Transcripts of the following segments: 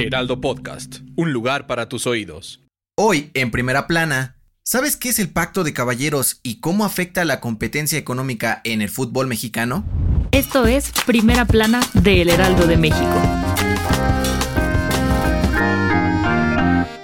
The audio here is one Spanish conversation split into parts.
Heraldo Podcast, un lugar para tus oídos. Hoy, en primera plana, ¿sabes qué es el pacto de caballeros y cómo afecta la competencia económica en el fútbol mexicano? Esto es Primera Plana de El Heraldo de México.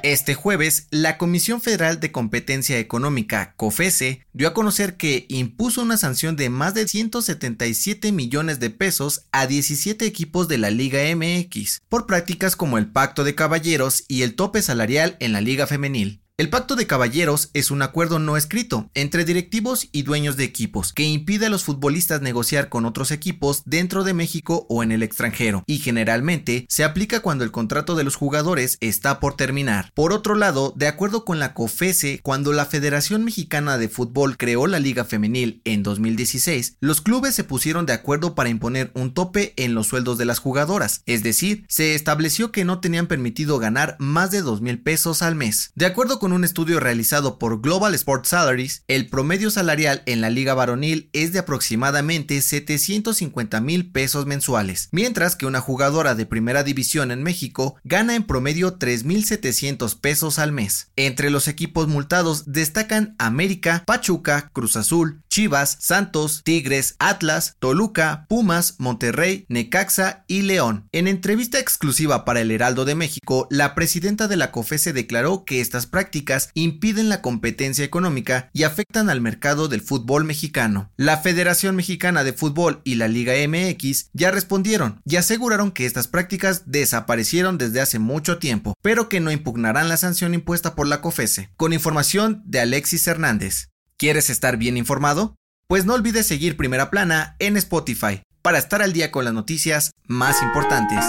Este jueves, la Comisión Federal de Competencia Económica, COFESE, dio a conocer que impuso una sanción de más de 177 millones de pesos a 17 equipos de la Liga MX por prácticas como el Pacto de Caballeros y el tope salarial en la Liga Femenil. El pacto de caballeros es un acuerdo no escrito entre directivos y dueños de equipos que impide a los futbolistas negociar con otros equipos dentro de México o en el extranjero y generalmente se aplica cuando el contrato de los jugadores está por terminar. Por otro lado, de acuerdo con la COFESE, cuando la Federación Mexicana de Fútbol creó la Liga Femenil en 2016, los clubes se pusieron de acuerdo para imponer un tope en los sueldos de las jugadoras, es decir, se estableció que no tenían permitido ganar más de 2 mil pesos al mes. De acuerdo un estudio realizado por Global Sports Salaries, el promedio salarial en la liga varonil es de aproximadamente 750 mil pesos mensuales, mientras que una jugadora de primera división en México gana en promedio 3.700 pesos al mes. Entre los equipos multados destacan América, Pachuca, Cruz Azul, Chivas, Santos, Tigres, Atlas, Toluca, Pumas, Monterrey, Necaxa y León. En entrevista exclusiva para el Heraldo de México, la presidenta de la COFESE declaró que estas prácticas impiden la competencia económica y afectan al mercado del fútbol mexicano. La Federación Mexicana de Fútbol y la Liga MX ya respondieron y aseguraron que estas prácticas desaparecieron desde hace mucho tiempo, pero que no impugnarán la sanción impuesta por la COFESE. Con información de Alexis Hernández. ¿Quieres estar bien informado? Pues no olvides seguir Primera Plana en Spotify para estar al día con las noticias más importantes.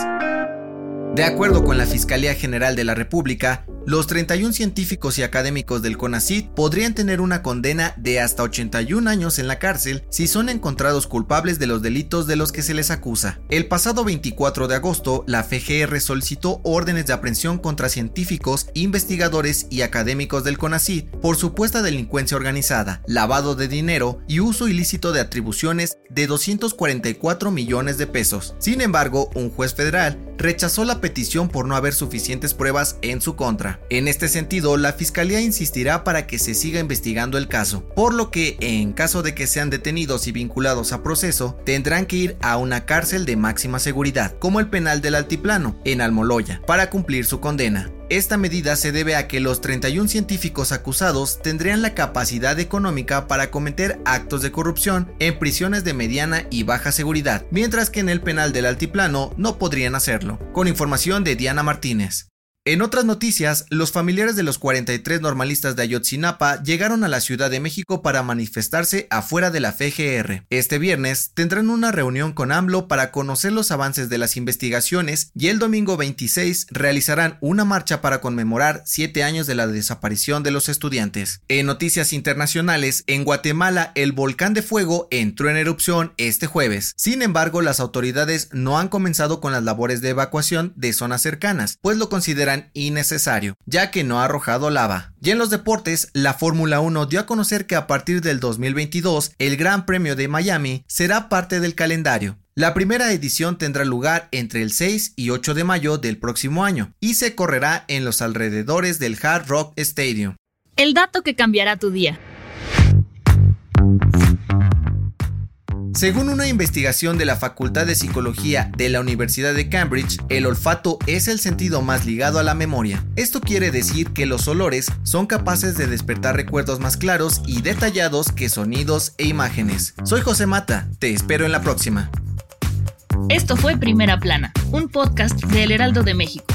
De acuerdo con la Fiscalía General de la República, los 31 científicos y académicos del CONACYT podrían tener una condena de hasta 81 años en la cárcel si son encontrados culpables de los delitos de los que se les acusa. El pasado 24 de agosto, la FGR solicitó órdenes de aprehensión contra científicos, investigadores y académicos del CONACYT por supuesta delincuencia organizada, lavado de dinero y uso ilícito de atribuciones de 244 millones de pesos. Sin embargo, un juez federal rechazó la petición por no haber suficientes pruebas en su contra. En este sentido, la Fiscalía insistirá para que se siga investigando el caso, por lo que, en caso de que sean detenidos y vinculados a proceso, tendrán que ir a una cárcel de máxima seguridad, como el penal del Altiplano, en Almoloya, para cumplir su condena. Esta medida se debe a que los 31 científicos acusados tendrían la capacidad económica para cometer actos de corrupción en prisiones de mediana y baja seguridad, mientras que en el penal del Altiplano no podrían hacerlo. Con información de Diana Martínez. En otras noticias, los familiares de los 43 normalistas de Ayotzinapa llegaron a la Ciudad de México para manifestarse afuera de la FGR. Este viernes tendrán una reunión con AMLO para conocer los avances de las investigaciones y el domingo 26 realizarán una marcha para conmemorar siete años de la desaparición de los estudiantes. En noticias internacionales, en Guatemala el volcán de fuego entró en erupción este jueves. Sin embargo, las autoridades no han comenzado con las labores de evacuación de zonas cercanas, pues lo consideran innecesario, ya que no ha arrojado lava. Y en los deportes, la Fórmula 1 dio a conocer que a partir del 2022, el Gran Premio de Miami será parte del calendario. La primera edición tendrá lugar entre el 6 y 8 de mayo del próximo año y se correrá en los alrededores del Hard Rock Stadium. El dato que cambiará tu día. Según una investigación de la Facultad de Psicología de la Universidad de Cambridge, el olfato es el sentido más ligado a la memoria. Esto quiere decir que los olores son capaces de despertar recuerdos más claros y detallados que sonidos e imágenes. Soy José Mata, te espero en la próxima. Esto fue Primera Plana, un podcast de El Heraldo de México.